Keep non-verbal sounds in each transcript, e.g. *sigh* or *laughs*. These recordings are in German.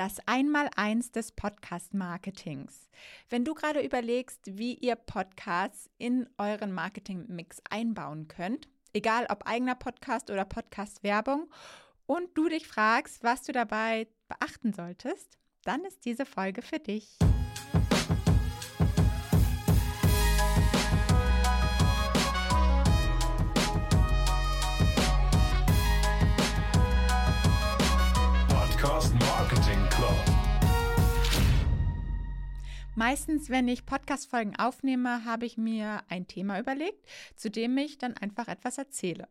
das Einmaleins des Podcast-Marketings. Wenn du gerade überlegst, wie ihr Podcasts in euren Marketing-Mix einbauen könnt, egal ob eigener Podcast oder Podcast-Werbung, und du dich fragst, was du dabei beachten solltest, dann ist diese Folge für dich. Meistens, wenn ich Podcast-Folgen aufnehme, habe ich mir ein Thema überlegt, zu dem ich dann einfach etwas erzähle.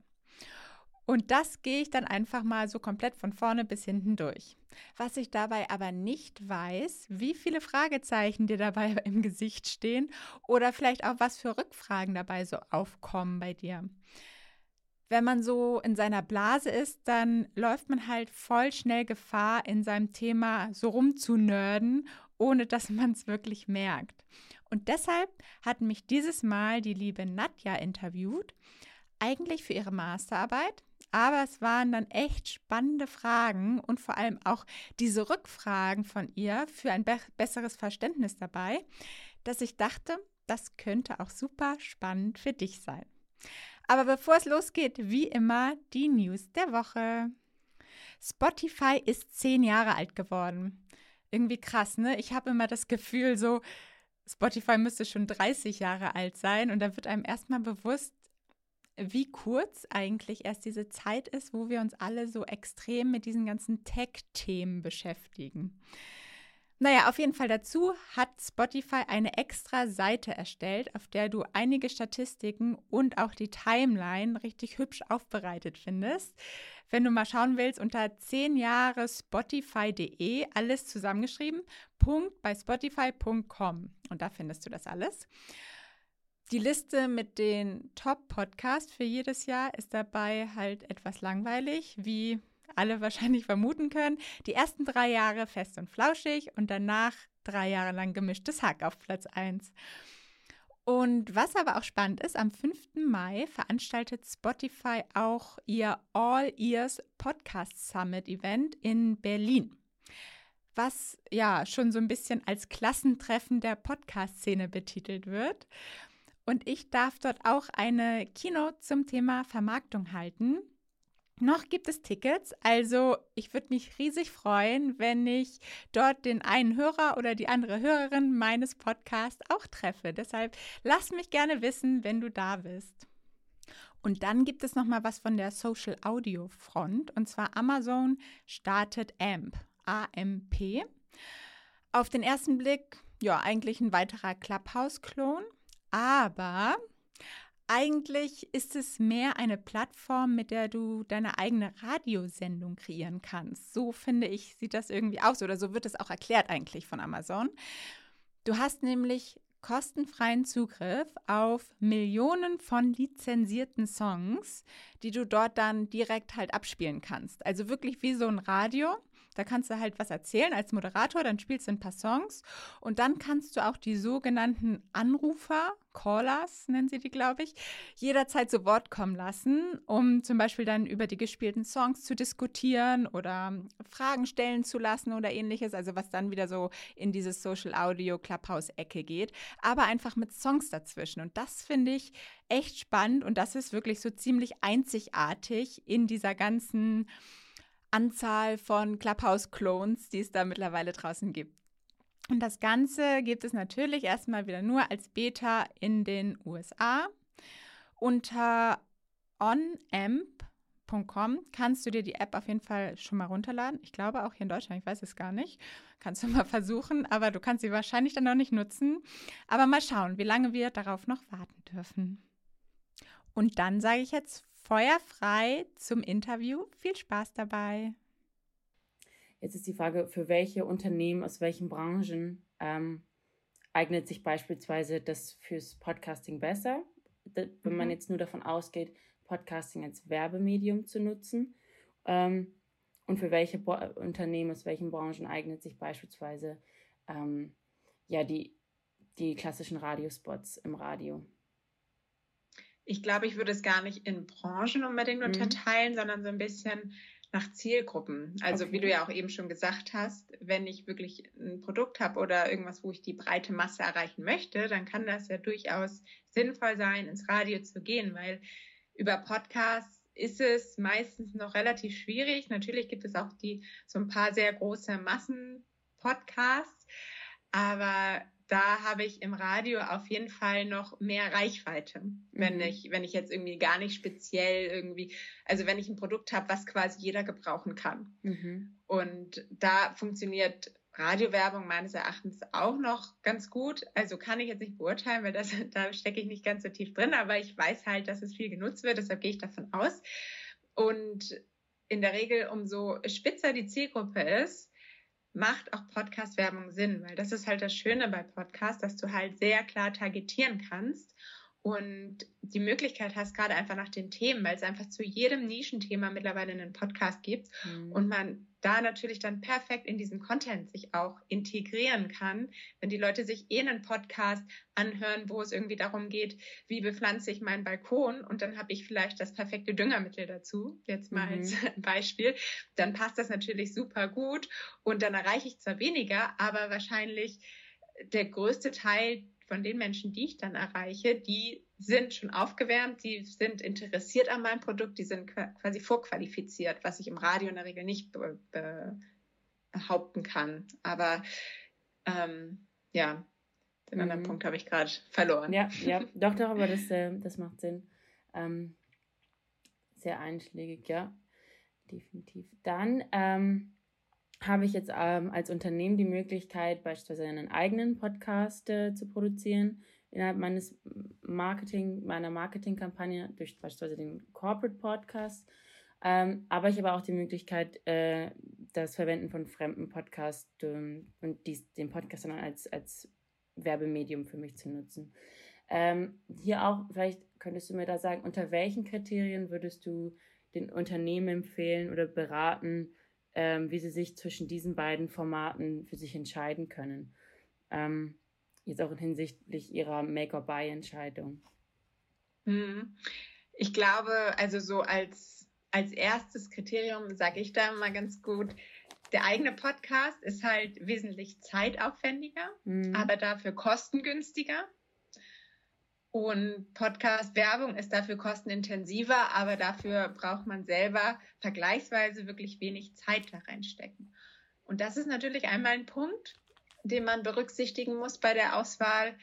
Und das gehe ich dann einfach mal so komplett von vorne bis hinten durch. Was ich dabei aber nicht weiß, wie viele Fragezeichen dir dabei *laughs* im Gesicht stehen oder vielleicht auch was für Rückfragen dabei so aufkommen bei dir. Wenn man so in seiner Blase ist, dann läuft man halt voll schnell Gefahr, in seinem Thema so rumzunörden ohne dass man es wirklich merkt. Und deshalb hat mich dieses Mal die liebe Nadja interviewt, eigentlich für ihre Masterarbeit, aber es waren dann echt spannende Fragen und vor allem auch diese Rückfragen von ihr für ein be besseres Verständnis dabei, dass ich dachte, das könnte auch super spannend für dich sein. Aber bevor es losgeht, wie immer die News der Woche. Spotify ist zehn Jahre alt geworden irgendwie krass, ne? Ich habe immer das Gefühl, so Spotify müsste schon 30 Jahre alt sein und da wird einem erstmal bewusst, wie kurz eigentlich erst diese Zeit ist, wo wir uns alle so extrem mit diesen ganzen Tech-Themen beschäftigen. Naja, auf jeden Fall dazu hat Spotify eine extra Seite erstellt, auf der du einige Statistiken und auch die Timeline richtig hübsch aufbereitet findest. Wenn du mal schauen willst, unter 10 Jahre Spotify.de, alles zusammengeschrieben, Punkt bei Spotify.com. Und da findest du das alles. Die Liste mit den Top-Podcasts für jedes Jahr ist dabei halt etwas langweilig, wie alle wahrscheinlich vermuten können. Die ersten drei Jahre fest und flauschig und danach drei Jahre lang gemischtes Hack auf Platz 1. Und was aber auch spannend ist, am 5. Mai veranstaltet Spotify auch ihr All Ears Podcast Summit Event in Berlin. Was ja schon so ein bisschen als Klassentreffen der Podcast-Szene betitelt wird. Und ich darf dort auch eine Keynote zum Thema Vermarktung halten. Noch gibt es Tickets, also ich würde mich riesig freuen, wenn ich dort den einen Hörer oder die andere Hörerin meines Podcasts auch treffe. Deshalb lass mich gerne wissen, wenn du da bist. Und dann gibt es noch mal was von der Social Audio Front und zwar Amazon startet AMP, AMP. Auf den ersten Blick ja eigentlich ein weiterer Clubhouse-Klon, aber eigentlich ist es mehr eine Plattform, mit der du deine eigene Radiosendung kreieren kannst. So finde ich, sieht das irgendwie aus oder so wird es auch erklärt eigentlich von Amazon. Du hast nämlich kostenfreien Zugriff auf Millionen von lizenzierten Songs, die du dort dann direkt halt abspielen kannst. Also wirklich wie so ein Radio. Da kannst du halt was erzählen als Moderator, dann spielst du ein paar Songs und dann kannst du auch die sogenannten Anrufer, Callers nennen sie die, glaube ich, jederzeit zu Wort kommen lassen, um zum Beispiel dann über die gespielten Songs zu diskutieren oder Fragen stellen zu lassen oder ähnliches, also was dann wieder so in dieses Social Audio Clubhouse Ecke geht, aber einfach mit Songs dazwischen. Und das finde ich echt spannend und das ist wirklich so ziemlich einzigartig in dieser ganzen Anzahl von Clubhouse-Clones, die es da mittlerweile draußen gibt. Und das Ganze gibt es natürlich erstmal wieder nur als Beta in den USA. Unter onamp.com kannst du dir die App auf jeden Fall schon mal runterladen. Ich glaube auch hier in Deutschland, ich weiß es gar nicht. Kannst du mal *laughs* versuchen, aber du kannst sie wahrscheinlich dann noch nicht nutzen. Aber mal schauen, wie lange wir darauf noch warten dürfen. Und dann sage ich jetzt feuerfrei zum Interview. Viel Spaß dabei. Jetzt ist die Frage, für welche Unternehmen, aus welchen Branchen ähm, eignet sich beispielsweise das fürs Podcasting besser, wenn mhm. man jetzt nur davon ausgeht, Podcasting als Werbemedium zu nutzen. Ähm, und für welche Bo Unternehmen, aus welchen Branchen eignet sich beispielsweise ähm, ja, die, die klassischen Radiospots im Radio? Ich glaube, ich würde es gar nicht in Branchen unbedingt mhm. unterteilen, sondern so ein bisschen nach Zielgruppen. Also okay. wie du ja auch eben schon gesagt hast, wenn ich wirklich ein Produkt habe oder irgendwas, wo ich die breite Masse erreichen möchte, dann kann das ja durchaus sinnvoll sein, ins Radio zu gehen, weil über Podcasts ist es meistens noch relativ schwierig. Natürlich gibt es auch die so ein paar sehr große Massenpodcasts, aber da habe ich im Radio auf jeden Fall noch mehr Reichweite, mhm. wenn ich wenn ich jetzt irgendwie gar nicht speziell irgendwie, also wenn ich ein Produkt habe, was quasi jeder gebrauchen kann. Mhm. Und da funktioniert Radiowerbung meines Erachtens auch noch ganz gut. Also kann ich jetzt nicht beurteilen, weil das, *laughs* da stecke ich nicht ganz so tief drin, aber ich weiß halt, dass es viel genutzt wird, deshalb gehe ich davon aus. Und in der Regel, umso spitzer die Zielgruppe ist, macht auch Podcast-Werbung Sinn, weil das ist halt das Schöne bei Podcast, dass du halt sehr klar targetieren kannst und die Möglichkeit hast, gerade einfach nach den Themen, weil es einfach zu jedem Nischenthema mittlerweile einen Podcast gibt mhm. und man da natürlich dann perfekt in diesen Content sich auch integrieren kann, wenn die Leute sich eh einen Podcast anhören, wo es irgendwie darum geht, wie bepflanze ich meinen Balkon und dann habe ich vielleicht das perfekte Düngermittel dazu, jetzt mal mhm. als *laughs* Beispiel, dann passt das natürlich super gut und dann erreiche ich zwar weniger, aber wahrscheinlich der größte Teil von den Menschen, die ich dann erreiche, die sind schon aufgewärmt, die sind interessiert an meinem Produkt, die sind quasi vorqualifiziert, was ich im Radio in der Regel nicht be behaupten kann. Aber ähm, ja, den mhm. anderen Punkt habe ich gerade verloren. Ja, ja, *laughs* doch, doch, aber das, äh, das macht Sinn. Ähm, sehr einschlägig, ja, definitiv. Dann ähm, habe ich jetzt ähm, als Unternehmen die Möglichkeit, beispielsweise einen eigenen Podcast äh, zu produzieren innerhalb meines Marketing, meiner Marketingkampagne durch beispielsweise den Corporate Podcast. Ähm, aber ich habe auch die Möglichkeit, äh, das Verwenden von fremden Podcasts ähm, und dies, den Podcast dann als, als Werbemedium für mich zu nutzen. Ähm, hier auch, vielleicht könntest du mir da sagen, unter welchen Kriterien würdest du den Unternehmen empfehlen oder beraten, ähm, wie sie sich zwischen diesen beiden Formaten für sich entscheiden können. Ähm, jetzt auch hinsichtlich ihrer Make-or-Buy-Entscheidung. Hm. Ich glaube, also so als, als erstes Kriterium sage ich da mal ganz gut, der eigene Podcast ist halt wesentlich zeitaufwendiger, mhm. aber dafür kostengünstiger. Und Podcast-Werbung ist dafür kostenintensiver, aber dafür braucht man selber vergleichsweise wirklich wenig Zeit da reinstecken. Und das ist natürlich einmal ein Punkt, den man berücksichtigen muss bei der Auswahl.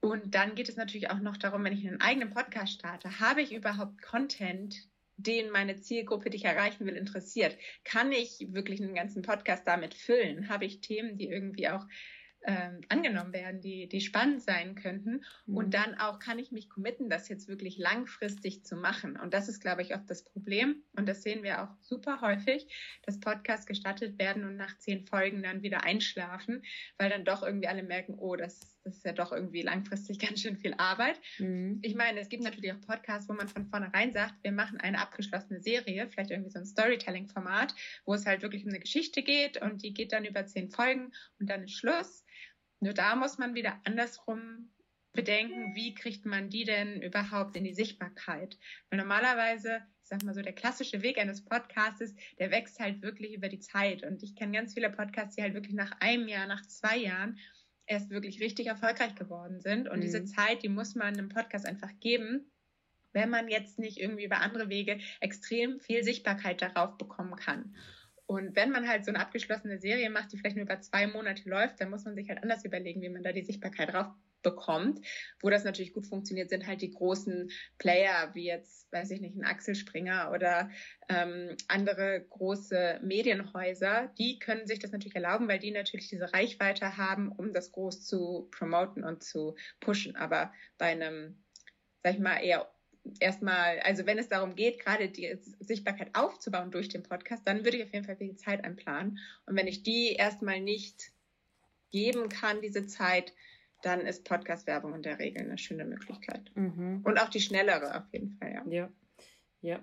Und dann geht es natürlich auch noch darum, wenn ich einen eigenen Podcast starte, habe ich überhaupt Content, den meine Zielgruppe, die ich erreichen will, interessiert? Kann ich wirklich einen ganzen Podcast damit füllen? Habe ich Themen, die irgendwie auch ähm, angenommen werden, die, die spannend sein könnten. Mhm. Und dann auch kann ich mich committen, das jetzt wirklich langfristig zu machen. Und das ist, glaube ich, oft das Problem. Und das sehen wir auch super häufig, dass Podcasts gestattet werden und nach zehn Folgen dann wieder einschlafen, weil dann doch irgendwie alle merken, oh, das, das ist ja doch irgendwie langfristig *laughs* ganz schön viel Arbeit. Mhm. Ich meine, es gibt natürlich auch Podcasts, wo man von vornherein sagt, wir machen eine abgeschlossene Serie, vielleicht irgendwie so ein Storytelling-Format, wo es halt wirklich um eine Geschichte geht und die geht dann über zehn Folgen und dann ist Schluss. Nur da muss man wieder andersrum bedenken, wie kriegt man die denn überhaupt in die Sichtbarkeit? Weil normalerweise, ich sag mal so, der klassische Weg eines Podcastes, der wächst halt wirklich über die Zeit. Und ich kenne ganz viele Podcasts, die halt wirklich nach einem Jahr, nach zwei Jahren erst wirklich richtig erfolgreich geworden sind. Und mhm. diese Zeit, die muss man einem Podcast einfach geben, wenn man jetzt nicht irgendwie über andere Wege extrem viel Sichtbarkeit darauf bekommen kann. Und wenn man halt so eine abgeschlossene Serie macht, die vielleicht nur über zwei Monate läuft, dann muss man sich halt anders überlegen, wie man da die Sichtbarkeit drauf bekommt. Wo das natürlich gut funktioniert, sind halt die großen Player, wie jetzt, weiß ich nicht, ein Axel Springer oder ähm, andere große Medienhäuser. Die können sich das natürlich erlauben, weil die natürlich diese Reichweite haben, um das groß zu promoten und zu pushen. Aber bei einem, sag ich mal, eher erstmal, also wenn es darum geht, gerade die Sichtbarkeit aufzubauen durch den Podcast, dann würde ich auf jeden Fall viel Zeit einplanen. Und wenn ich die erstmal nicht geben kann, diese Zeit, dann ist Podcast-Werbung in der Regel eine schöne Möglichkeit. Mhm. Und auch die schnellere auf jeden Fall, ja. Ja. ja.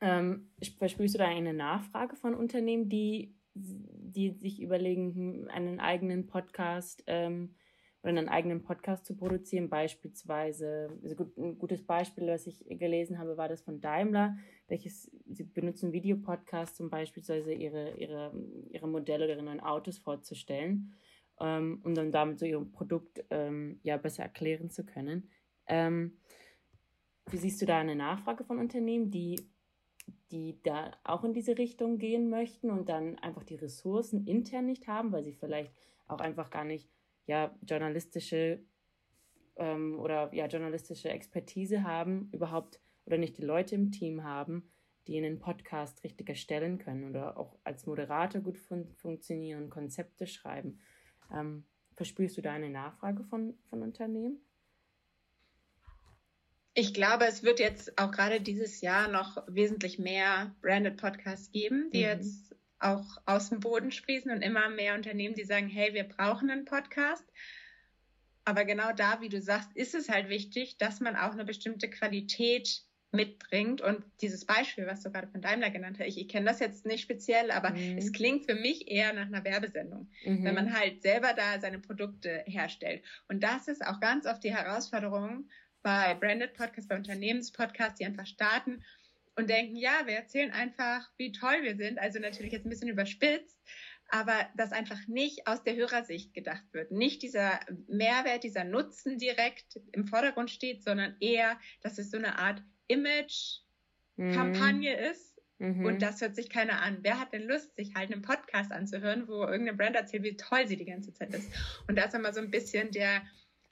Ähm, verspürst du da eine Nachfrage von Unternehmen, die, die sich überlegen, einen eigenen Podcast ähm, oder einen eigenen Podcast zu produzieren. Beispielsweise, also gut, ein gutes Beispiel, was ich gelesen habe, war das von Daimler, welches sie benutzen Videopodcasts, um beispielsweise ihre, ihre, ihre Modelle oder ihre neuen Autos vorzustellen, ähm, um dann damit so ihr Produkt ähm, ja besser erklären zu können. Ähm, wie siehst du da eine Nachfrage von Unternehmen, die die da auch in diese Richtung gehen möchten und dann einfach die Ressourcen intern nicht haben, weil sie vielleicht auch einfach gar nicht ja journalistische ähm, oder ja journalistische Expertise haben, überhaupt oder nicht die Leute im Team haben, die einen Podcast richtig erstellen können oder auch als Moderator gut fun funktionieren, Konzepte schreiben. Ähm, verspürst du da eine Nachfrage von, von Unternehmen? Ich glaube, es wird jetzt auch gerade dieses Jahr noch wesentlich mehr Branded Podcasts geben, die mhm. jetzt auch aus dem Boden sprießen und immer mehr Unternehmen, die sagen, hey, wir brauchen einen Podcast. Aber genau da, wie du sagst, ist es halt wichtig, dass man auch eine bestimmte Qualität mitbringt. Und dieses Beispiel, was du gerade von Daimler genannt hast, ich, ich kenne das jetzt nicht speziell, aber mhm. es klingt für mich eher nach einer Werbesendung, mhm. wenn man halt selber da seine Produkte herstellt. Und das ist auch ganz oft die Herausforderung bei Branded Podcasts, bei Unternehmenspodcasts, die einfach starten und denken, ja, wir erzählen einfach, wie toll wir sind. Also natürlich jetzt ein bisschen überspitzt, aber dass einfach nicht aus der Hörersicht gedacht wird. Nicht dieser Mehrwert, dieser Nutzen direkt im Vordergrund steht, sondern eher, dass es so eine Art Image-Kampagne mhm. ist. Mhm. Und das hört sich keiner an. Wer hat denn Lust, sich halt einen Podcast anzuhören, wo irgendeine Brand erzählt, wie toll sie die ganze Zeit ist? Und da ist immer so ein bisschen der,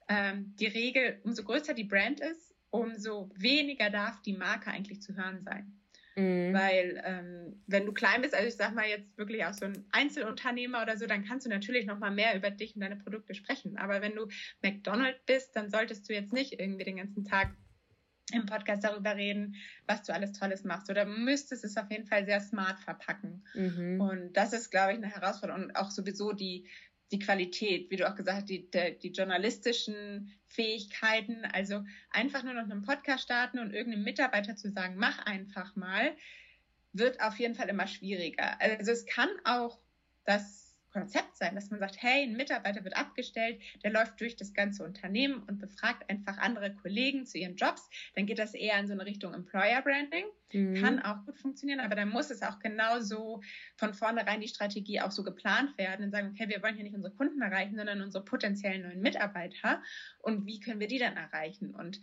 ähm, die Regel, umso größer die Brand ist, umso weniger darf die Marke eigentlich zu hören sein. Mhm. Weil ähm, wenn du klein bist, also ich sag mal jetzt wirklich auch so ein Einzelunternehmer oder so, dann kannst du natürlich noch mal mehr über dich und deine Produkte sprechen. Aber wenn du McDonald's bist, dann solltest du jetzt nicht irgendwie den ganzen Tag im Podcast darüber reden, was du alles Tolles machst. Oder müsstest es auf jeden Fall sehr smart verpacken. Mhm. Und das ist, glaube ich, eine Herausforderung. Und auch sowieso die die Qualität, wie du auch gesagt hast, die, die, die journalistischen Fähigkeiten. Also einfach nur noch einen Podcast starten und irgendeinem Mitarbeiter zu sagen, mach einfach mal, wird auf jeden Fall immer schwieriger. Also es kann auch das Konzept sein, dass man sagt, hey, ein Mitarbeiter wird abgestellt, der läuft durch das ganze Unternehmen und befragt einfach andere Kollegen zu ihren Jobs. Dann geht das eher in so eine Richtung Employer Branding. Mhm. Kann auch gut funktionieren, aber dann muss es auch genauso von vornherein die Strategie auch so geplant werden und sagen, okay, wir wollen hier nicht unsere Kunden erreichen, sondern unsere potenziellen neuen Mitarbeiter. Und wie können wir die dann erreichen? Und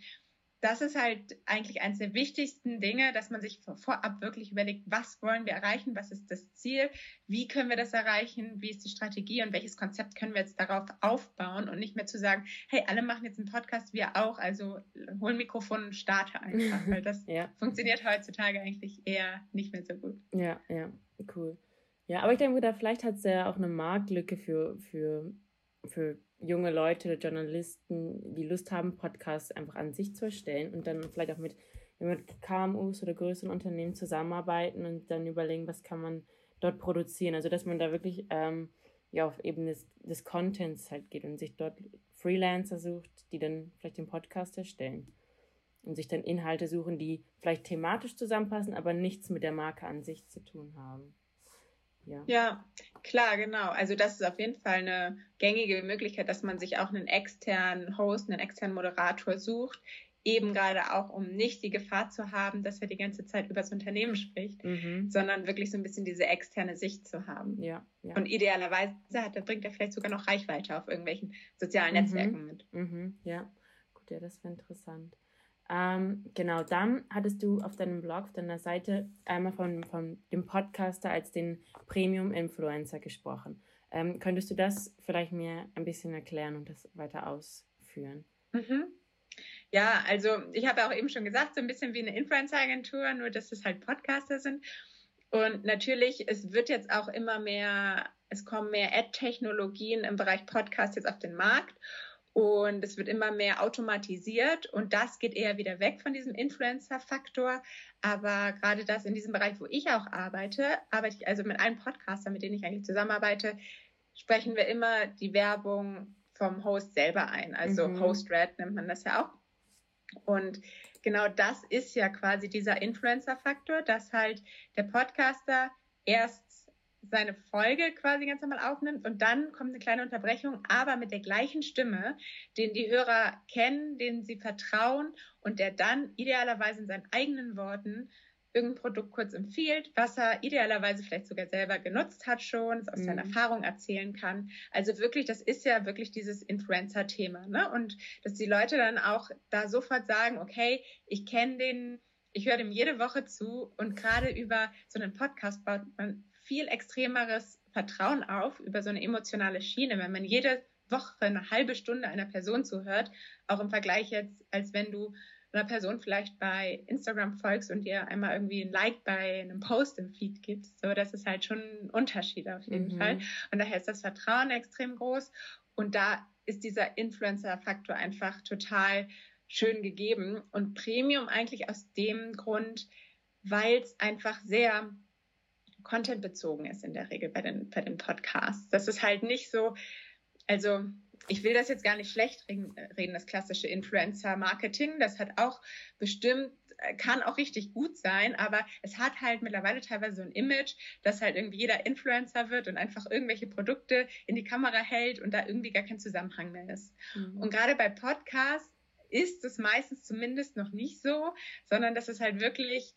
das ist halt eigentlich eines der wichtigsten Dinge, dass man sich vorab wirklich überlegt, was wollen wir erreichen, was ist das Ziel, wie können wir das erreichen, wie ist die Strategie und welches Konzept können wir jetzt darauf aufbauen und nicht mehr zu sagen, hey, alle machen jetzt einen Podcast, wir auch, also hol ein Mikrofon und starte einfach, weil das *laughs* ja. funktioniert heutzutage eigentlich eher nicht mehr so gut. Ja, ja, cool. Ja, aber ich denke, da vielleicht hat es ja auch eine Marktlücke für, für, für junge Leute oder Journalisten, die Lust haben, Podcasts einfach an sich zu erstellen und dann vielleicht auch mit, mit KMUs oder größeren Unternehmen zusammenarbeiten und dann überlegen, was kann man dort produzieren. Also dass man da wirklich ähm, ja auf Ebene des, des Contents halt geht und sich dort Freelancer sucht, die dann vielleicht den Podcast erstellen und sich dann Inhalte suchen, die vielleicht thematisch zusammenpassen, aber nichts mit der Marke an sich zu tun haben. Ja. ja, klar, genau. Also das ist auf jeden Fall eine gängige Möglichkeit, dass man sich auch einen externen Host, einen externen Moderator sucht, eben gerade auch, um nicht die Gefahr zu haben, dass er die ganze Zeit über das Unternehmen spricht, mhm. sondern wirklich so ein bisschen diese externe Sicht zu haben. Ja, ja. Und idealerweise hat, bringt er vielleicht sogar noch Reichweite auf irgendwelchen sozialen mhm. Netzwerken mit. Mhm. Ja, gut, ja, das wäre interessant. Ähm, genau, dann hattest du auf deinem Blog, auf deiner Seite einmal von, von dem Podcaster als den Premium-Influencer gesprochen. Ähm, könntest du das vielleicht mir ein bisschen erklären und das weiter ausführen? Mhm. Ja, also ich habe auch eben schon gesagt, so ein bisschen wie eine Influencer-Agentur, nur dass es halt Podcaster sind. Und natürlich, es wird jetzt auch immer mehr, es kommen mehr Ad-Technologien im Bereich Podcast jetzt auf den Markt. Und es wird immer mehr automatisiert und das geht eher wieder weg von diesem Influencer-Faktor. Aber gerade das in diesem Bereich, wo ich auch arbeite, arbeite ich also mit einem Podcaster, mit dem ich eigentlich zusammenarbeite, sprechen wir immer die Werbung vom Host selber ein. Also mhm. Host-Red nennt man das ja auch. Und genau das ist ja quasi dieser Influencer-Faktor, dass halt der Podcaster erst seine Folge quasi ganz normal aufnimmt und dann kommt eine kleine Unterbrechung, aber mit der gleichen Stimme, den die Hörer kennen, denen sie vertrauen und der dann idealerweise in seinen eigenen Worten irgendein Produkt kurz empfiehlt, was er idealerweise vielleicht sogar selber genutzt hat schon, aus mhm. seiner Erfahrung erzählen kann. Also wirklich, das ist ja wirklich dieses Influencer-Thema. Ne? Und dass die Leute dann auch da sofort sagen, okay, ich kenne den, ich höre dem jede Woche zu und gerade über so einen Podcast baut man viel extremeres Vertrauen auf über so eine emotionale Schiene, wenn man jede Woche eine halbe Stunde einer Person zuhört, auch im Vergleich jetzt, als wenn du einer Person vielleicht bei Instagram folgst und dir einmal irgendwie ein Like bei einem Post im Feed gibst. So, das ist halt schon ein Unterschied auf jeden mhm. Fall. Und daher ist das Vertrauen extrem groß. Und da ist dieser Influencer-Faktor einfach total schön gegeben. Und Premium eigentlich aus dem Grund, weil es einfach sehr contentbezogen ist in der Regel bei den, bei den Podcasts. Das ist halt nicht so, also ich will das jetzt gar nicht schlecht reden, das klassische Influencer-Marketing. Das hat auch bestimmt, kann auch richtig gut sein, aber es hat halt mittlerweile teilweise so ein Image, dass halt irgendwie jeder Influencer wird und einfach irgendwelche Produkte in die Kamera hält und da irgendwie gar kein Zusammenhang mehr ist. Mhm. Und gerade bei Podcasts ist es meistens zumindest noch nicht so, sondern dass es halt wirklich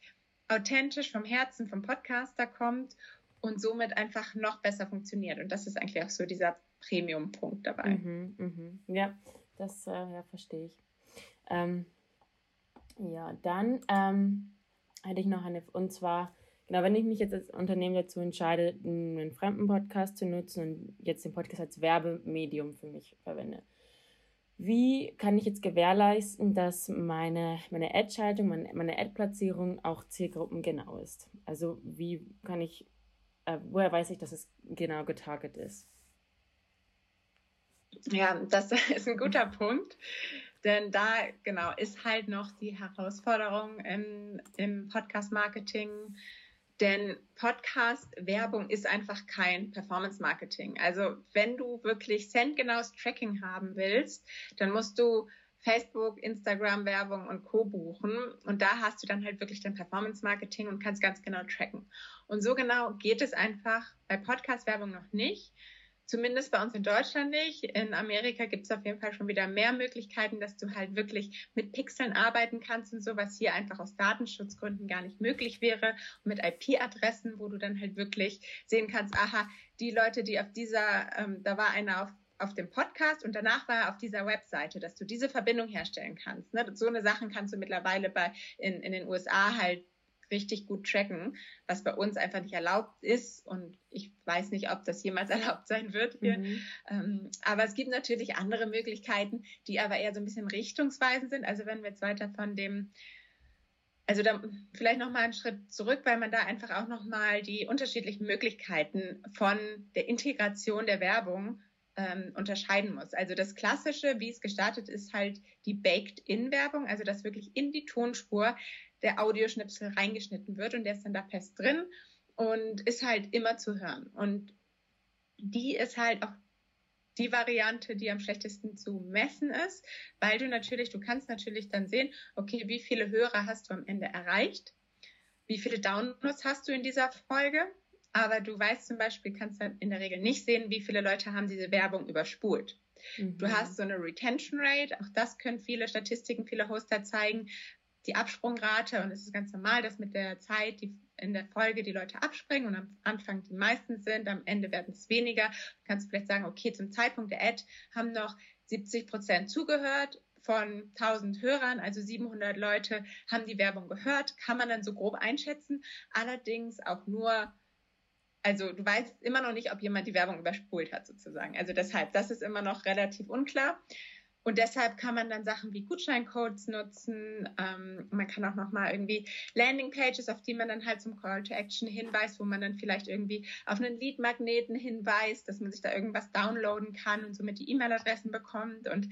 authentisch vom Herzen vom Podcaster kommt und somit einfach noch besser funktioniert. Und das ist eigentlich auch so dieser Premium-Punkt dabei. Mhm, mh. Ja, das äh, ja, verstehe ich. Ähm, ja, dann ähm, hätte ich noch eine, und zwar, genau, wenn ich mich jetzt als Unternehmen dazu entscheide, einen fremden Podcast zu nutzen und jetzt den Podcast als Werbemedium für mich verwende, wie kann ich jetzt gewährleisten, dass meine, meine Ad-Schaltung, meine, meine Ad-Platzierung auch zielgruppengenau ist? Also wie kann ich, äh, woher weiß ich, dass es genau getarget ist? Ja, das *laughs* ist ein guter Punkt. Denn da, genau, ist halt noch die Herausforderung im, im Podcast-Marketing, denn Podcast-Werbung ist einfach kein Performance-Marketing. Also wenn du wirklich centgenaues Tracking haben willst, dann musst du Facebook, Instagram-Werbung und Co. buchen. Und da hast du dann halt wirklich dein Performance-Marketing und kannst ganz genau tracken. Und so genau geht es einfach bei Podcast-Werbung noch nicht. Zumindest bei uns in Deutschland nicht. In Amerika gibt es auf jeden Fall schon wieder mehr Möglichkeiten, dass du halt wirklich mit Pixeln arbeiten kannst und so, was hier einfach aus Datenschutzgründen gar nicht möglich wäre. Und mit IP-Adressen, wo du dann halt wirklich sehen kannst, aha, die Leute, die auf dieser, ähm, da war einer auf auf dem Podcast und danach war er auf dieser Webseite, dass du diese Verbindung herstellen kannst. Ne? So eine Sachen kannst du mittlerweile bei in, in den USA halt richtig gut tracken, was bei uns einfach nicht erlaubt ist. Und ich weiß nicht, ob das jemals *laughs* erlaubt sein wird hier. Mhm. Ähm, aber es gibt natürlich andere Möglichkeiten, die aber eher so ein bisschen richtungsweisend sind. Also wenn wir jetzt weiter von dem also da vielleicht noch mal einen Schritt zurück, weil man da einfach auch noch mal die unterschiedlichen Möglichkeiten von der Integration der Werbung ähm, unterscheiden muss. Also das Klassische, wie es gestartet ist, halt die Baked-in-Werbung, also dass wirklich in die Tonspur der Audioschnipsel reingeschnitten wird und der ist dann da fest drin und ist halt immer zu hören. Und die ist halt auch die Variante, die am schlechtesten zu messen ist, weil du natürlich, du kannst natürlich dann sehen, okay, wie viele Hörer hast du am Ende erreicht, wie viele Downloads hast du in dieser Folge, aber du weißt zum Beispiel, kannst dann in der Regel nicht sehen, wie viele Leute haben diese Werbung überspult. Mhm. Du hast so eine Retention Rate, auch das können viele Statistiken, viele Hoster zeigen, die Absprungrate und es ist ganz normal, dass mit der Zeit die, in der Folge die Leute abspringen und am Anfang die meisten sind, am Ende werden es weniger. Du kannst vielleicht sagen, okay, zum Zeitpunkt der Ad haben noch 70 Prozent zugehört von 1000 Hörern, also 700 Leute haben die Werbung gehört, kann man dann so grob einschätzen. Allerdings auch nur also du weißt immer noch nicht, ob jemand die Werbung überspult hat sozusagen. Also deshalb, das ist immer noch relativ unklar. Und deshalb kann man dann Sachen wie Gutscheincodes nutzen. Ähm, man kann auch nochmal irgendwie Landingpages, auf die man dann halt zum Call to Action hinweist, wo man dann vielleicht irgendwie auf einen Lead-Magneten hinweist, dass man sich da irgendwas downloaden kann und somit die E-Mail-Adressen bekommt. Und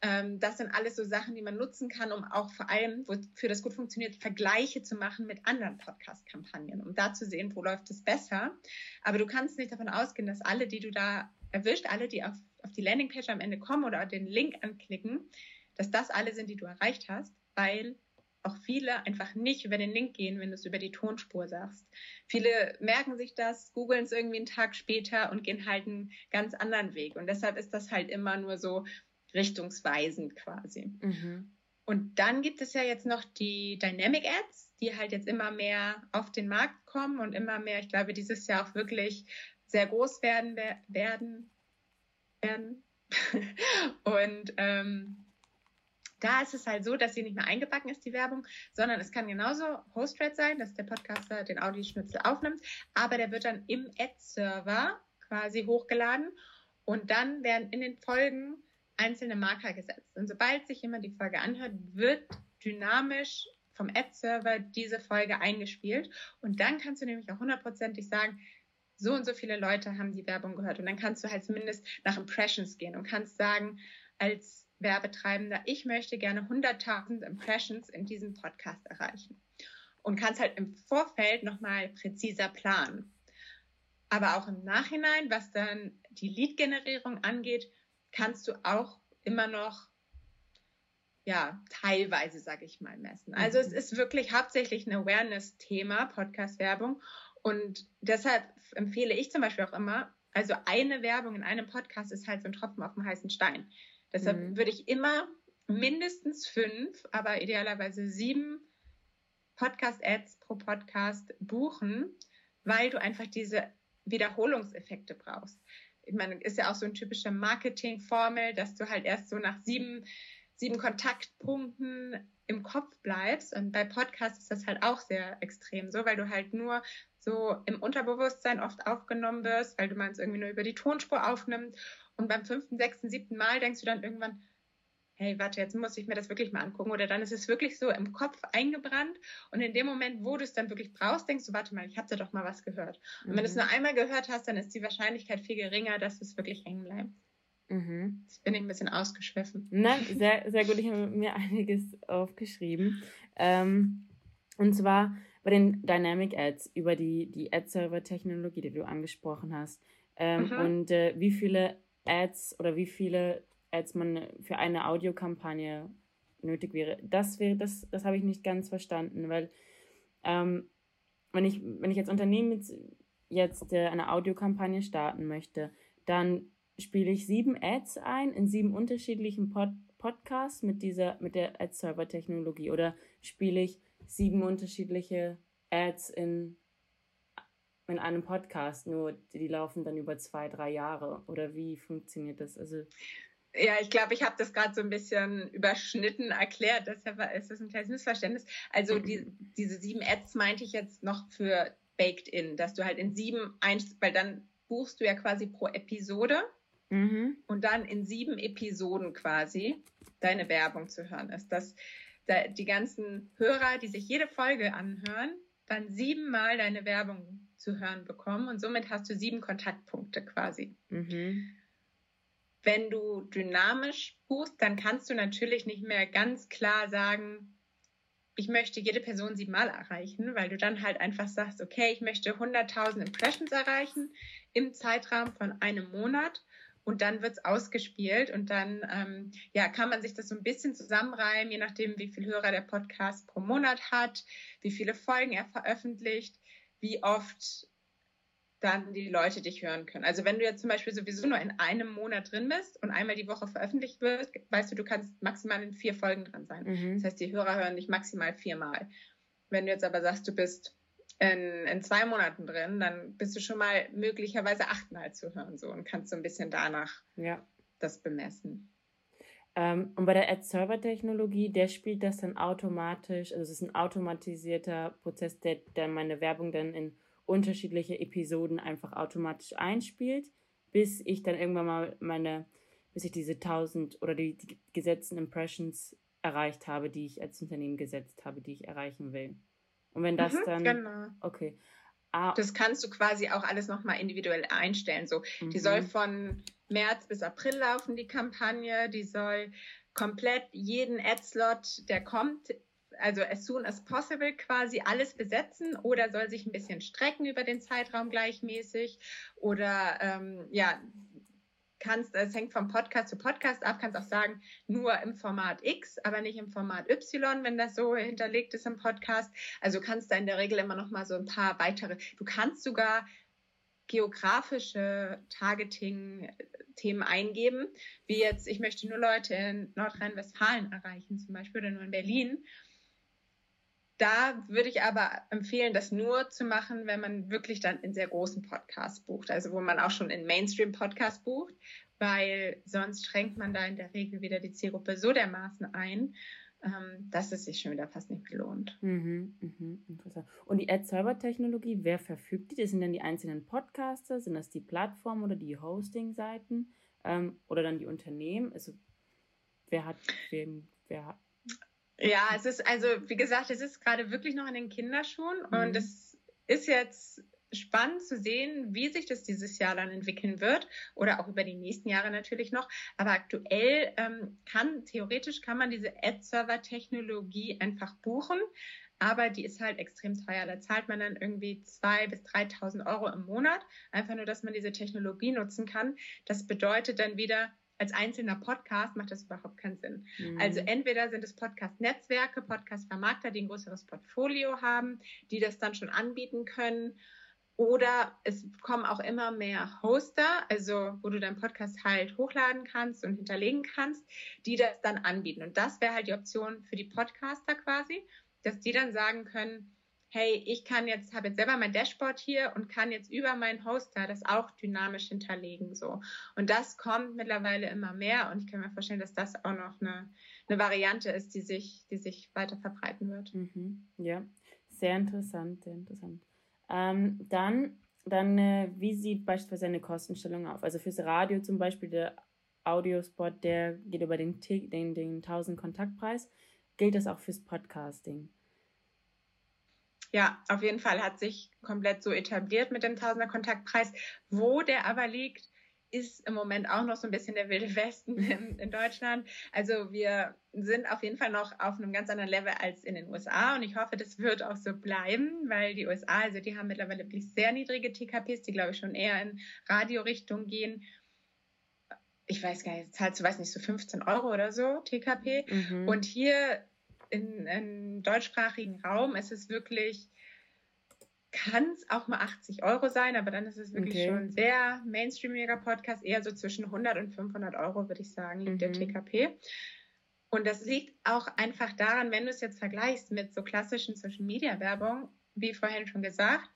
ähm, das sind alles so Sachen, die man nutzen kann, um auch vor allem, wofür das gut funktioniert, Vergleiche zu machen mit anderen Podcast-Kampagnen, um da zu sehen, wo läuft es besser. Aber du kannst nicht davon ausgehen, dass alle, die du da erwischt, alle, die auf auf die Landingpage am Ende kommen oder den Link anklicken, dass das alle sind, die du erreicht hast, weil auch viele einfach nicht über den Link gehen, wenn du es über die Tonspur sagst. Viele merken sich das, googeln es irgendwie einen Tag später und gehen halt einen ganz anderen Weg. Und deshalb ist das halt immer nur so richtungsweisend quasi. Mhm. Und dann gibt es ja jetzt noch die Dynamic Ads, die halt jetzt immer mehr auf den Markt kommen und immer mehr, ich glaube, dieses Jahr auch wirklich sehr groß werden werden. Werden. *laughs* und ähm, da ist es halt so, dass sie nicht mehr eingebacken ist, die Werbung, sondern es kann genauso Host-Thread sein, dass der Podcaster den Audioschnitzel aufnimmt, aber der wird dann im Ad-Server quasi hochgeladen und dann werden in den Folgen einzelne Marker gesetzt. Und sobald sich jemand die Folge anhört, wird dynamisch vom Ad-Server diese Folge eingespielt. Und dann kannst du nämlich auch hundertprozentig sagen, so und so viele Leute haben die Werbung gehört. Und dann kannst du halt zumindest nach Impressions gehen und kannst sagen, als Werbetreibender, ich möchte gerne 100.000 Impressions in diesem Podcast erreichen. Und kannst halt im Vorfeld nochmal präziser planen. Aber auch im Nachhinein, was dann die Lead-Generierung angeht, kannst du auch immer noch ja, teilweise, sage ich mal, messen. Also es mhm. ist wirklich hauptsächlich ein Awareness-Thema, Podcast-Werbung. Und deshalb empfehle ich zum Beispiel auch immer, also eine Werbung in einem Podcast ist halt so ein Tropfen auf dem heißen Stein. Deshalb mhm. würde ich immer mindestens fünf, aber idealerweise sieben Podcast-Ads pro Podcast buchen, weil du einfach diese Wiederholungseffekte brauchst ich meine, ist ja auch so ein typischer Marketing-Formel, dass du halt erst so nach sieben, sieben Kontaktpunkten im Kopf bleibst. Und bei Podcasts ist das halt auch sehr extrem so, weil du halt nur so im Unterbewusstsein oft aufgenommen wirst, weil du meinst irgendwie nur über die Tonspur aufnimmst. Und beim fünften, sechsten, siebten Mal denkst du dann irgendwann, hey, warte, jetzt muss ich mir das wirklich mal angucken. Oder dann ist es wirklich so im Kopf eingebrannt. Und in dem Moment, wo du es dann wirklich brauchst, denkst du, warte mal, ich habe da doch mal was gehört. Und mhm. wenn du es mhm. nur einmal gehört hast, dann ist die Wahrscheinlichkeit viel geringer, dass es wirklich hängen bleibt. Mhm. Jetzt bin ich ein bisschen ausgeschwiffen. Nein, sehr, sehr gut. Ich habe mir einiges aufgeschrieben. Ähm, und zwar bei den Dynamic Ads über die, die Ad-Server-Technologie, die du angesprochen hast. Ähm, mhm. Und äh, wie viele Ads oder wie viele als man für eine Audiokampagne nötig wäre. Das wäre, das, das habe ich nicht ganz verstanden, weil ähm, wenn ich, wenn ich als Unternehmen jetzt, jetzt äh, eine Audiokampagne starten möchte, dann spiele ich sieben Ads ein in sieben unterschiedlichen Pod Podcasts mit dieser, mit der Ad-Server-Technologie oder spiele ich sieben unterschiedliche Ads in, in einem Podcast, nur die laufen dann über zwei, drei Jahre oder wie funktioniert das? Also ja, ich glaube, ich habe das gerade so ein bisschen überschnitten erklärt. Deshalb ist das ein kleines Missverständnis. Also die, diese sieben Ads meinte ich jetzt noch für Baked In, dass du halt in sieben eins, weil dann buchst du ja quasi pro Episode mhm. und dann in sieben Episoden quasi deine Werbung zu hören ist. Dass die ganzen Hörer, die sich jede Folge anhören, dann siebenmal deine Werbung zu hören bekommen und somit hast du sieben Kontaktpunkte quasi. Mhm. Wenn du dynamisch buchst, dann kannst du natürlich nicht mehr ganz klar sagen, ich möchte jede Person siebenmal erreichen, weil du dann halt einfach sagst, okay, ich möchte 100.000 Impressions erreichen im Zeitraum von einem Monat und dann wird es ausgespielt und dann ähm, ja, kann man sich das so ein bisschen zusammenreimen, je nachdem, wie viele Hörer der Podcast pro Monat hat, wie viele Folgen er veröffentlicht, wie oft dann die Leute dich hören können. Also wenn du jetzt zum Beispiel sowieso nur in einem Monat drin bist und einmal die Woche veröffentlicht wird, weißt du, du kannst maximal in vier Folgen drin sein. Mhm. Das heißt, die Hörer hören dich maximal viermal. Wenn du jetzt aber sagst, du bist in, in zwei Monaten drin, dann bist du schon mal möglicherweise achtmal zu hören so und kannst so ein bisschen danach ja. das bemessen. Ähm, und bei der Ad-Server-Technologie, der spielt das dann automatisch, also es ist ein automatisierter Prozess, der, der meine Werbung dann in unterschiedliche Episoden einfach automatisch einspielt, bis ich dann irgendwann mal meine, bis ich diese 1000 oder die, die gesetzten Impressions erreicht habe, die ich als Unternehmen gesetzt habe, die ich erreichen will. Und wenn das mhm, dann. Genau. Okay. Ah, das kannst du quasi auch alles nochmal individuell einstellen. So, mhm. die soll von März bis April laufen, die Kampagne. Die soll komplett jeden Ad-Slot, der kommt, also as soon as possible quasi alles besetzen oder soll sich ein bisschen strecken über den Zeitraum gleichmäßig oder ähm, ja, kannst, es hängt vom Podcast zu Podcast ab, kannst auch sagen, nur im Format X, aber nicht im Format Y, wenn das so hinterlegt ist im Podcast. Also kannst da in der Regel immer noch mal so ein paar weitere, du kannst sogar geografische Targeting-Themen eingeben, wie jetzt, ich möchte nur Leute in Nordrhein-Westfalen erreichen, zum Beispiel, oder nur in Berlin. Da würde ich aber empfehlen, das nur zu machen, wenn man wirklich dann in sehr großen Podcasts bucht, also wo man auch schon in Mainstream-Podcasts bucht, weil sonst schränkt man da in der Regel wieder die Zielgruppe so dermaßen ein, ähm, dass es sich schon wieder fast nicht mehr lohnt. Mhm, mhm, interessant. Und die Ad-Server-Technologie, wer verfügt die? Das sind dann die einzelnen Podcaster, sind das die Plattformen oder die Hosting-Seiten ähm, oder dann die Unternehmen? Also wer hat, wem, wer hat, ja, es ist also, wie gesagt, es ist gerade wirklich noch in den Kinderschuhen mhm. und es ist jetzt spannend zu sehen, wie sich das dieses Jahr dann entwickeln wird oder auch über die nächsten Jahre natürlich noch. Aber aktuell ähm, kann, theoretisch kann man diese Ad-Server-Technologie einfach buchen. Aber die ist halt extrem teuer. Da zahlt man dann irgendwie 2.000 bis 3.000 Euro im Monat. Einfach nur, dass man diese Technologie nutzen kann. Das bedeutet dann wieder, als einzelner Podcast macht das überhaupt keinen Sinn. Mhm. Also entweder sind es Podcast-Netzwerke, Podcast-Vermarkter, die ein größeres Portfolio haben, die das dann schon anbieten können. Oder es kommen auch immer mehr Hoster, also wo du deinen Podcast halt hochladen kannst und hinterlegen kannst, die das dann anbieten. Und das wäre halt die Option für die Podcaster quasi, dass die dann sagen können, hey, ich kann jetzt, habe jetzt selber mein Dashboard hier und kann jetzt über meinen Hoster das auch dynamisch hinterlegen, so. Und das kommt mittlerweile immer mehr und ich kann mir vorstellen, dass das auch noch eine, eine Variante ist, die sich, die sich weiter verbreiten wird. Mhm. Ja, sehr interessant, sehr interessant. Ähm, dann, dann äh, wie sieht beispielsweise eine Kostenstellung auf? Also fürs Radio zum Beispiel der Audiospot, der geht über den, den, den 1000 Kontaktpreis. Gilt das auch fürs Podcasting? Ja, auf jeden Fall hat sich komplett so etabliert mit dem Tausender Kontaktpreis. Wo der aber liegt, ist im Moment auch noch so ein bisschen der wilde Westen *laughs* in, in, Deutschland. Also wir sind auf jeden Fall noch auf einem ganz anderen Level als in den USA und ich hoffe, das wird auch so bleiben, weil die USA, also die haben mittlerweile wirklich sehr niedrige TKPs, die glaube ich schon eher in Radiorichtung gehen. Ich weiß gar nicht, zahlst du, weiß nicht, so 15 Euro oder so TKP. Mhm. Und hier in, im deutschsprachigen Raum ist es wirklich, kann es auch mal 80 Euro sein, aber dann ist es wirklich okay. schon sehr mainstreamiger Podcast, eher so zwischen 100 und 500 Euro, würde ich sagen, liegt mhm. der TKP. Und das liegt auch einfach daran, wenn du es jetzt vergleichst mit so klassischen Social Media Werbung, wie vorhin schon gesagt,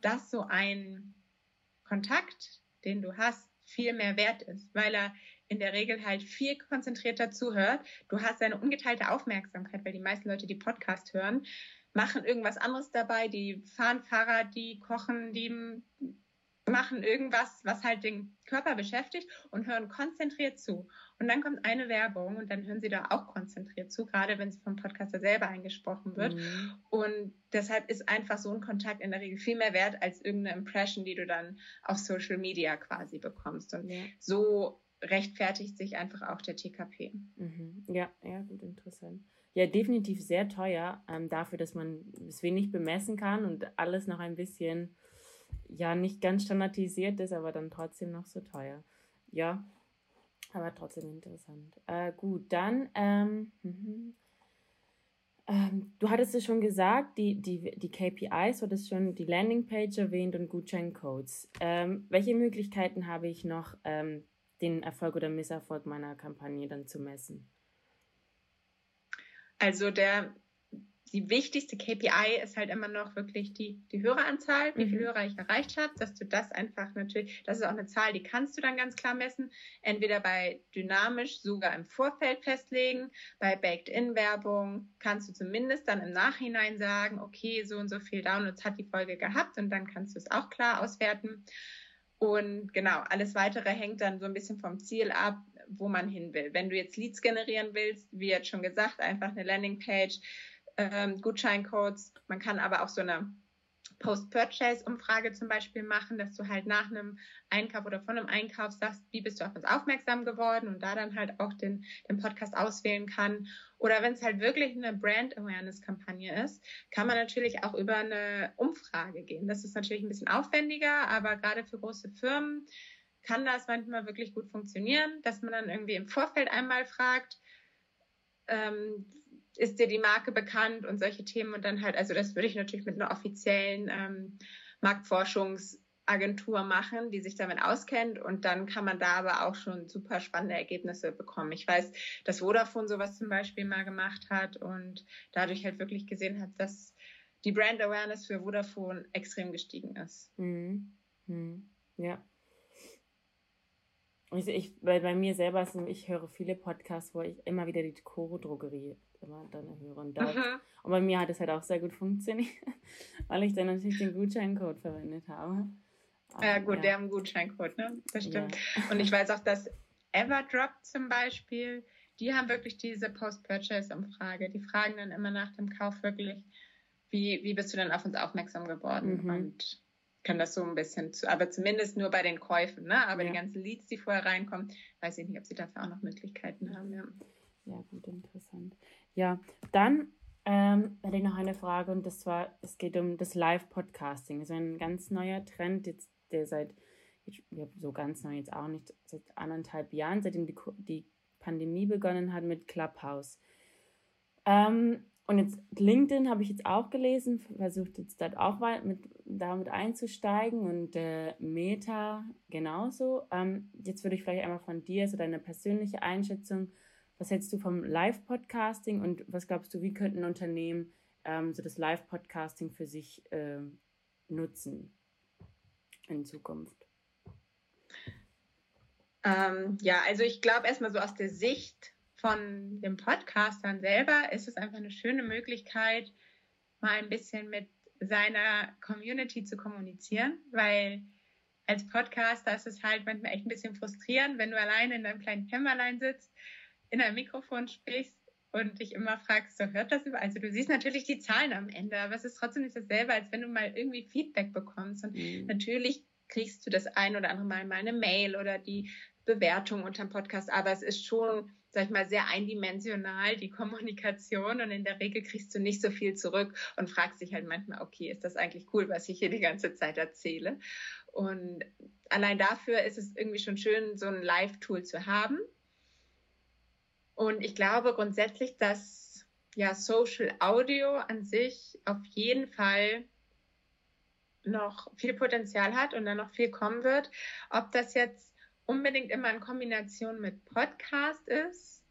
dass so ein Kontakt, den du hast, viel mehr wert ist, weil er in der Regel halt viel konzentrierter zuhört. Du hast eine ungeteilte Aufmerksamkeit, weil die meisten Leute, die Podcast hören, machen irgendwas anderes dabei. Die fahren Fahrrad, die kochen, die machen irgendwas, was halt den Körper beschäftigt und hören konzentriert zu. Und dann kommt eine Werbung und dann hören sie da auch konzentriert zu, gerade wenn sie vom Podcaster selber eingesprochen wird. Mhm. Und deshalb ist einfach so ein Kontakt in der Regel viel mehr wert als irgendeine Impression, die du dann auf Social Media quasi bekommst. Und ja. so rechtfertigt sich einfach auch der TKP. Mhm. Ja, ja, gut, interessant. Ja, definitiv sehr teuer ähm, dafür, dass man es wenig bemessen kann und alles noch ein bisschen, ja, nicht ganz standardisiert ist, aber dann trotzdem noch so teuer. Ja, aber trotzdem interessant. Äh, gut, dann, ähm, mhm. ähm, du hattest es schon gesagt, die, die, die KPIs, du hattest schon die Landingpage erwähnt und Gutscheincodes. Ähm, welche Möglichkeiten habe ich noch, ähm, den Erfolg oder Misserfolg meiner Kampagne dann zu messen? Also der die wichtigste KPI ist halt immer noch wirklich die, die Höreranzahl, wie viele mhm. Hörer ich erreicht habe, dass du das einfach natürlich, das ist auch eine Zahl, die kannst du dann ganz klar messen, entweder bei dynamisch sogar im Vorfeld festlegen, bei Baked-in-Werbung kannst du zumindest dann im Nachhinein sagen, okay, so und so viel Downloads hat die Folge gehabt und dann kannst du es auch klar auswerten. Und genau, alles weitere hängt dann so ein bisschen vom Ziel ab, wo man hin will. Wenn du jetzt Leads generieren willst, wie jetzt schon gesagt, einfach eine Landingpage, ähm, Gutscheincodes. Man kann aber auch so eine Post-Purchase-Umfrage zum Beispiel machen, dass du halt nach einem Einkauf oder von einem Einkauf sagst, wie bist du auf uns aufmerksam geworden und da dann halt auch den, den Podcast auswählen kann. Oder wenn es halt wirklich eine Brand-Awareness-Kampagne ist, kann man natürlich auch über eine Umfrage gehen. Das ist natürlich ein bisschen aufwendiger, aber gerade für große Firmen kann das manchmal wirklich gut funktionieren, dass man dann irgendwie im Vorfeld einmal fragt, ähm, ist dir die Marke bekannt und solche Themen und dann halt, also das würde ich natürlich mit einer offiziellen ähm, Marktforschungsagentur machen, die sich damit auskennt und dann kann man da aber auch schon super spannende Ergebnisse bekommen. Ich weiß, dass Vodafone sowas zum Beispiel mal gemacht hat und dadurch halt wirklich gesehen hat, dass die Brand Awareness für Vodafone extrem gestiegen ist. Mhm. Mhm. Ja. Also ich, bei, bei mir selber, sind, ich höre viele Podcasts, wo ich immer wieder die Koro-Drogerie immer. Und, dort. Mhm. und bei mir hat es halt auch sehr gut funktioniert, *laughs* weil ich dann natürlich den Gutscheincode verwendet habe. Aber, ja gut, ja. der haben einen Gutscheincode, ne? Das stimmt. Ja. Und ich weiß auch, dass Everdrop zum Beispiel, die haben wirklich diese Post-Purchase-Umfrage. Die fragen dann immer nach dem Kauf wirklich, wie, wie bist du denn auf uns aufmerksam geworden? Mhm. Und kann das so ein bisschen, zu, aber zumindest nur bei den Käufen, ne? Aber ja. die ganzen Leads, die vorher reinkommen, weiß ich nicht, ob sie dafür auch noch Möglichkeiten haben, ja. Ja, gut, interessant. Ja, dann ähm, hätte ich noch eine Frage und das war, es geht um das Live-Podcasting. Das ist ein ganz neuer Trend, jetzt, der seit, ja, so ganz neu jetzt auch nicht, seit anderthalb Jahren, seitdem die, die Pandemie begonnen hat mit Clubhouse. Ähm, und jetzt LinkedIn habe ich jetzt auch gelesen, versucht jetzt dort auch mit, damit einzusteigen und äh, Meta genauso. Ähm, jetzt würde ich vielleicht einmal von dir, so deine persönliche Einschätzung, was hältst du vom Live-Podcasting und was glaubst du, wie könnten Unternehmen ähm, so das Live-Podcasting für sich äh, nutzen in Zukunft? Ähm, ja, also ich glaube erstmal so aus der Sicht von dem Podcastern selber ist es einfach eine schöne Möglichkeit, mal ein bisschen mit seiner Community zu kommunizieren, weil als Podcaster ist es halt manchmal echt ein bisschen frustrierend, wenn du alleine in deinem kleinen Kämmerlein sitzt, in einem Mikrofon sprichst und dich immer fragst, so hört das über? Also du siehst natürlich die Zahlen am Ende, aber es ist trotzdem nicht dasselbe, als wenn du mal irgendwie Feedback bekommst. Und mhm. natürlich kriegst du das ein oder andere Mal mal eine Mail oder die Bewertung unter dem Podcast, aber es ist schon sag ich mal, sehr eindimensional, die Kommunikation. Und in der Regel kriegst du nicht so viel zurück und fragst dich halt manchmal, okay, ist das eigentlich cool, was ich hier die ganze Zeit erzähle? Und allein dafür ist es irgendwie schon schön, so ein Live-Tool zu haben. Und ich glaube grundsätzlich, dass ja Social Audio an sich auf jeden Fall noch viel Potenzial hat und dann noch viel kommen wird. Ob das jetzt unbedingt immer in Kombination mit Podcast ist,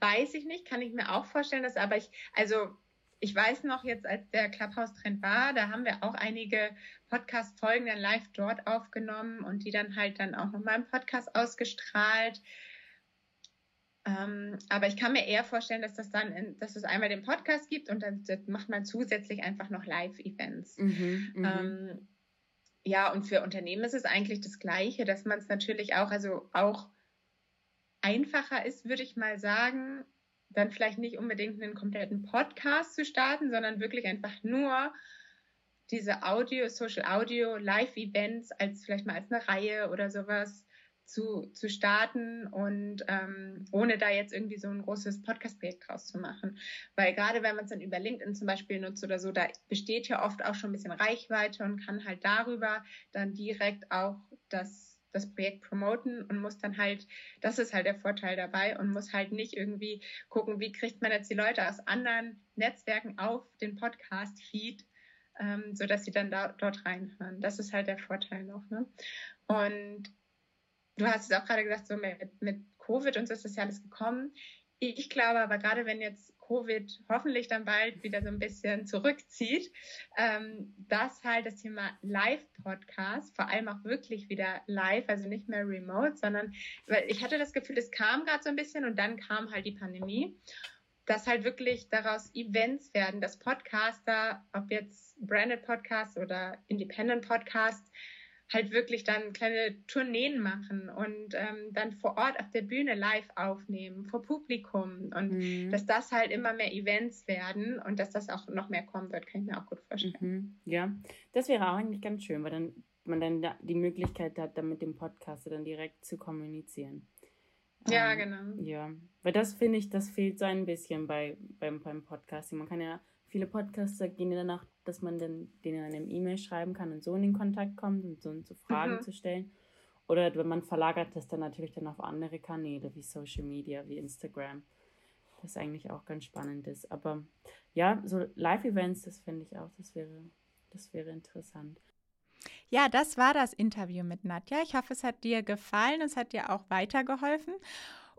weiß ich nicht, kann ich mir auch vorstellen, dass aber ich, also ich weiß noch jetzt, als der Clubhouse-Trend war, da haben wir auch einige Podcast-Folgen dann live dort aufgenommen und die dann halt dann auch nochmal im Podcast ausgestrahlt. Ähm, aber ich kann mir eher vorstellen, dass das dann, in, dass es einmal den Podcast gibt und dann macht man zusätzlich einfach noch Live-Events. Mhm, mhm. ähm, ja, und für Unternehmen ist es eigentlich das Gleiche, dass man es natürlich auch, also auch einfacher ist, würde ich mal sagen, dann vielleicht nicht unbedingt einen kompletten Podcast zu starten, sondern wirklich einfach nur diese Audio, Social Audio, Live-Events als vielleicht mal als eine Reihe oder sowas zu, zu starten und ähm, ohne da jetzt irgendwie so ein großes Podcast-Projekt draus zu machen. Weil gerade wenn man es dann über LinkedIn zum Beispiel nutzt oder so, da besteht ja oft auch schon ein bisschen Reichweite und kann halt darüber dann direkt auch das das Projekt promoten und muss dann halt, das ist halt der Vorteil dabei und muss halt nicht irgendwie gucken, wie kriegt man jetzt die Leute aus anderen Netzwerken auf den Podcast-Feed, ähm, sodass sie dann da, dort reinhören. Das ist halt der Vorteil noch. Ne? Und du hast es auch gerade gesagt, so mit, mit Covid und so ist das ja alles gekommen. Ich glaube aber gerade, wenn jetzt Covid hoffentlich dann bald wieder so ein bisschen zurückzieht, ähm, dass halt das Thema Live-Podcast, vor allem auch wirklich wieder live, also nicht mehr remote, sondern weil ich hatte das Gefühl, es kam gerade so ein bisschen und dann kam halt die Pandemie, dass halt wirklich daraus Events werden, dass Podcaster, ob jetzt Branded Podcast oder Independent Podcast, halt wirklich dann kleine Tourneen machen und ähm, dann vor Ort auf der Bühne live aufnehmen, vor Publikum und mhm. dass das halt immer mehr Events werden und dass das auch noch mehr kommen wird, kann ich mir auch gut vorstellen. Mhm. Ja, das wäre auch eigentlich ganz schön, weil dann man dann die Möglichkeit hat, dann mit dem Podcaster dann direkt zu kommunizieren. Ja, ähm, genau. Ja, weil das finde ich, das fehlt so ein bisschen bei, beim, beim Podcasting. Man kann ja viele Podcaster gehen danach, dass man dann denen eine E-Mail schreiben kann und so in den Kontakt kommt und so, so Fragen mhm. zu stellen. Oder wenn man verlagert das dann natürlich dann auf andere Kanäle wie Social Media, wie Instagram. Das eigentlich auch ganz spannend ist. Aber ja, so Live-Events, das finde ich auch, das wäre, das wäre interessant. Ja, das war das Interview mit Nadja. Ich hoffe, es hat dir gefallen, es hat dir auch weitergeholfen.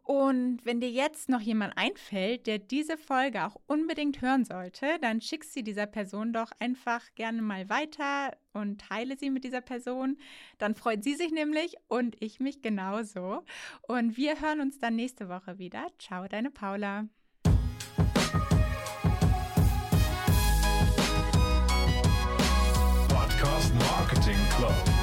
Und wenn dir jetzt noch jemand einfällt, der diese Folge auch unbedingt hören sollte, dann schick sie dieser Person doch einfach gerne mal weiter und teile sie mit dieser Person. Dann freut sie sich nämlich und ich mich genauso. Und wir hören uns dann nächste Woche wieder. Ciao, deine Paula. Podcast Marketing Club.